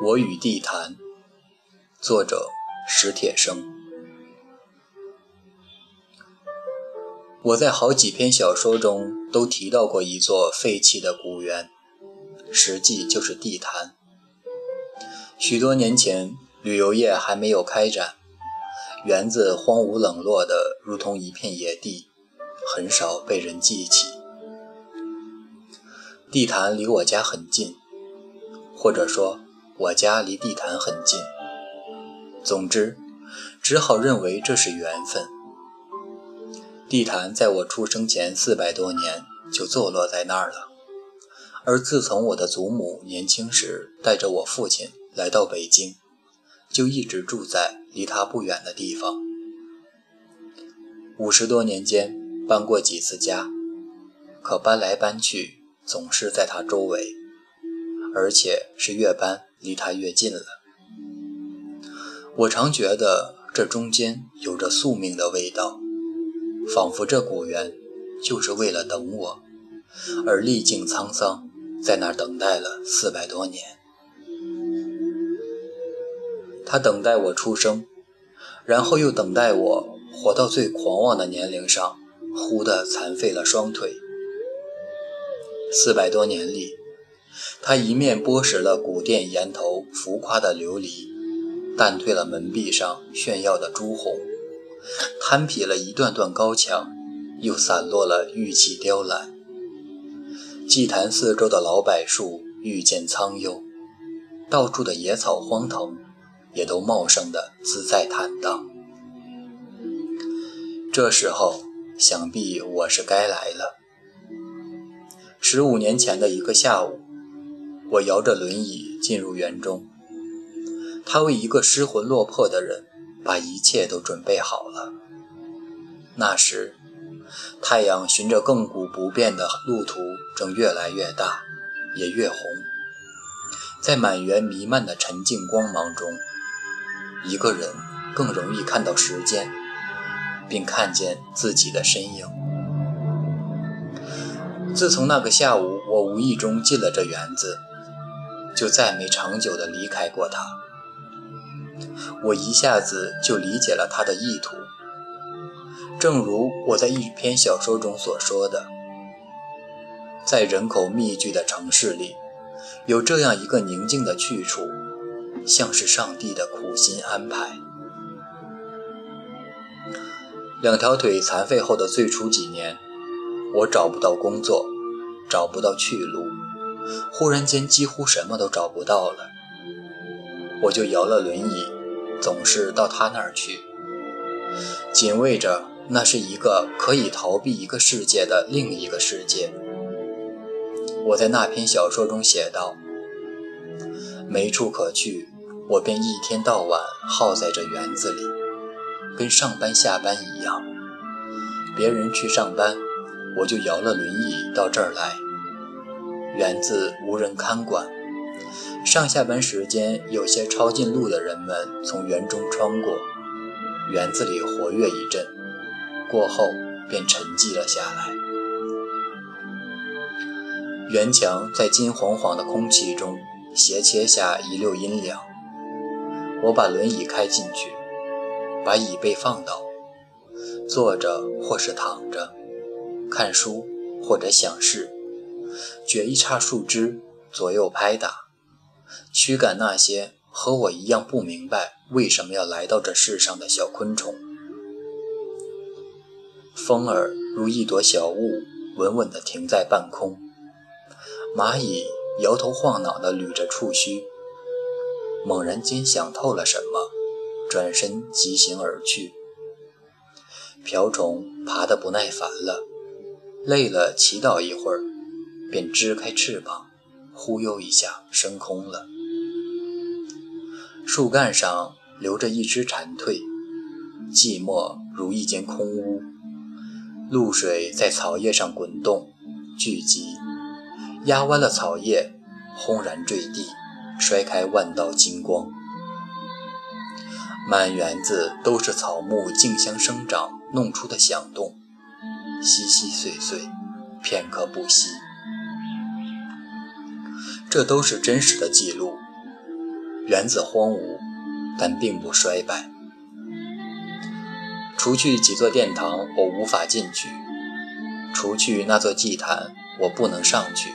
我与地坛，作者史铁生。我在好几篇小说中都提到过一座废弃的古园，实际就是地坛。许多年前，旅游业还没有开展，园子荒芜冷落的如同一片野地，很少被人记起。地坛离我家很近，或者说。我家离地坛很近，总之，只好认为这是缘分。地坛在我出生前四百多年就坐落在那儿了，而自从我的祖母年轻时带着我父亲来到北京，就一直住在离他不远的地方。五十多年间搬过几次家，可搬来搬去总是在他周围，而且是越搬。离他越近了，我常觉得这中间有着宿命的味道，仿佛这古园就是为了等我，而历尽沧桑，在那儿等待了四百多年。他等待我出生，然后又等待我活到最狂妄的年龄上，忽地残废了双腿。四百多年里。他一面剥蚀了古殿檐头浮夸的琉璃，淡褪了门壁上炫耀的朱红，摊劈了一段段高墙，又散落了玉砌雕栏。祭坛四周的老柏树愈见苍幽，到处的野草荒藤也都茂盛的自在坦荡。这时候，想必我是该来了。十五年前的一个下午。我摇着轮椅进入园中，他为一个失魂落魄的人把一切都准备好了。那时，太阳循着亘古不变的路途正越来越大，也越红。在满园弥漫的沉静光芒中，一个人更容易看到时间，并看见自己的身影。自从那个下午，我无意中进了这园子。就再没长久的离开过他。我一下子就理解了他的意图。正如我在一篇小说中所说的，在人口密集的城市里，有这样一个宁静的去处，像是上帝的苦心安排。两条腿残废后的最初几年，我找不到工作，找不到去路。忽然间，几乎什么都找不到了，我就摇了轮椅，总是到他那儿去，紧卫着那是一个可以逃避一个世界的另一个世界。我在那篇小说中写道：“没处可去，我便一天到晚耗在这园子里，跟上班下班一样。别人去上班，我就摇了轮椅到这儿来。”园子无人看管，上下班时间，有些抄近路的人们从园中穿过，园子里活跃一阵，过后便沉寂了下来。园墙在金黄黄的空气中斜切下一溜阴凉。我把轮椅开进去，把椅背放倒，坐着或是躺着，看书或者想事。卷一叉树枝，左右拍打，驱赶那些和我一样不明白为什么要来到这世上的小昆虫。风儿如一朵小雾，稳稳地停在半空。蚂蚁摇头晃脑地捋着触须，猛然间想透了什么，转身疾行而去。瓢虫爬得不耐烦了，累了，祈祷一会儿。便支开翅膀，忽悠一下升空了。树干上留着一只蝉蜕，寂寞如一间空屋。露水在草叶上滚动、聚集，压弯了草叶，轰然坠地，摔开万道金光。满园子都是草木竞相生长弄出的响动，稀稀碎碎，片刻不息。这都是真实的记录。园子荒芜，但并不衰败。除去几座殿堂，我无法进去；除去那座祭坛，我不能上去，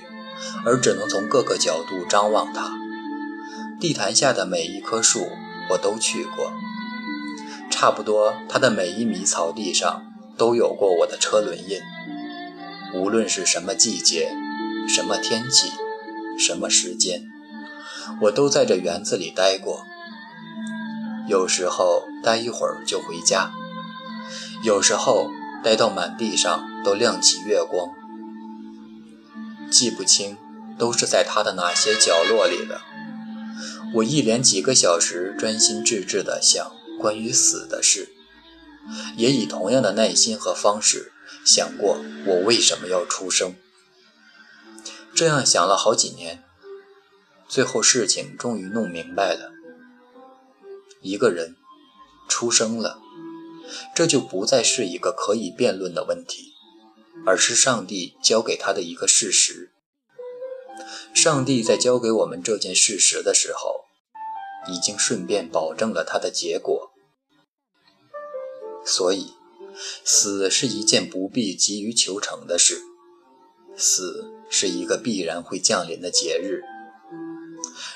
而只能从各个角度张望它。地坛下的每一棵树，我都去过。差不多，它的每一米草地上都有过我的车轮印。无论是什么季节、什么天气、什么时间，我都在这园子里待过。有时候待一会儿就回家，有时候待到满地上都亮起月光。记不清都是在它的哪些角落里的。我一连几个小时专心致志地想关于死的事，也以同样的耐心和方式。想过我为什么要出生？这样想了好几年，最后事情终于弄明白了。一个人出生了，这就不再是一个可以辩论的问题，而是上帝交给他的一个事实。上帝在交给我们这件事实的时候，已经顺便保证了他的结果，所以。死是一件不必急于求成的事，死是一个必然会降临的节日。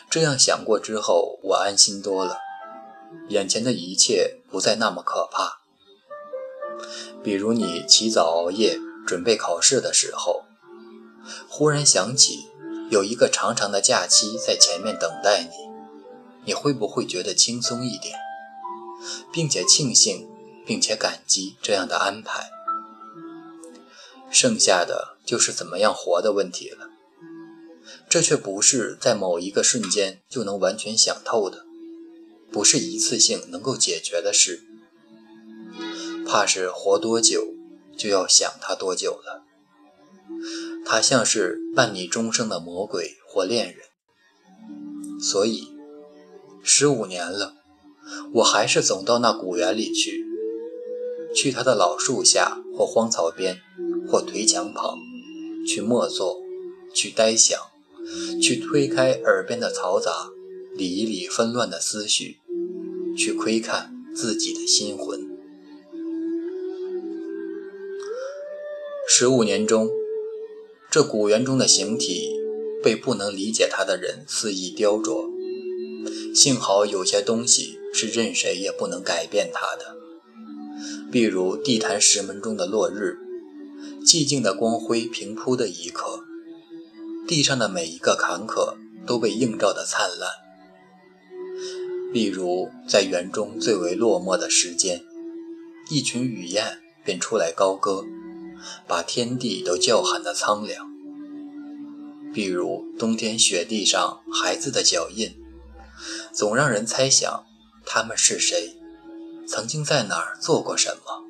这样想过之后，我安心多了，眼前的一切不再那么可怕。比如你起早熬夜准备考试的时候，忽然想起有一个长长的假期在前面等待你，你会不会觉得轻松一点，并且庆幸？并且感激这样的安排，剩下的就是怎么样活的问题了。这却不是在某一个瞬间就能完全想透的，不是一次性能够解决的事。怕是活多久，就要想他多久了。他像是伴你终生的魔鬼或恋人，所以十五年了，我还是总到那古园里去。去他的老树下，或荒草边，或颓墙旁，去默坐，去呆想，去推开耳边的嘈杂，理一理纷乱的思绪，去窥看自己的心魂。十五年中，这古园中的形体被不能理解它的人肆意雕琢，幸好有些东西是任谁也不能改变它的。比如地坛石门中的落日，寂静的光辉平铺的一刻，地上的每一个坎坷都被映照的灿烂。例如在园中最为落寞的时间，一群雨燕便出来高歌，把天地都叫喊得苍凉。比如冬天雪地上孩子的脚印，总让人猜想他们是谁。曾经在哪儿做过什么，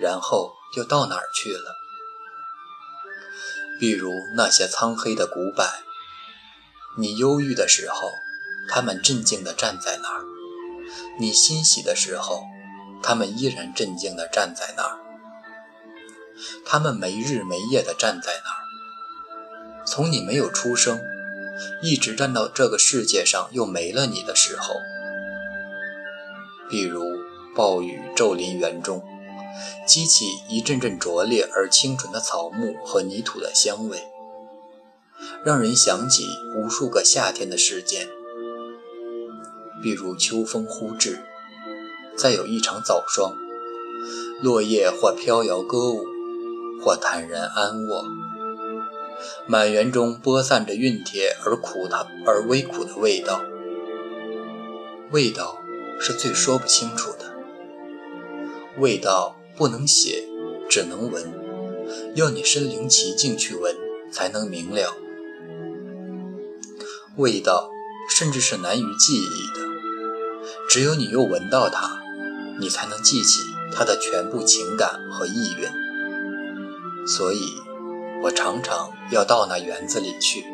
然后又到哪儿去了？比如那些苍黑的古柏，你忧郁的时候，他们镇静地站在那儿；你欣喜的时候，他们依然镇静地站在那儿。他们没日没夜地站在那儿，从你没有出生，一直站到这个世界上又没了你的时候。比如。暴雨骤临园中，激起一阵阵拙劣而清纯的草木和泥土的香味，让人想起无数个夏天的事件。比如秋风忽至，再有一场早霜，落叶或飘摇歌舞，或坦然安卧，满园中播散着熨帖而苦的而微苦的味道，味道是最说不清楚的。味道不能写，只能闻，要你身临其境去闻，才能明了。味道甚至是难于记忆的，只有你又闻到它，你才能记起它的全部情感和意蕴。所以，我常常要到那园子里去。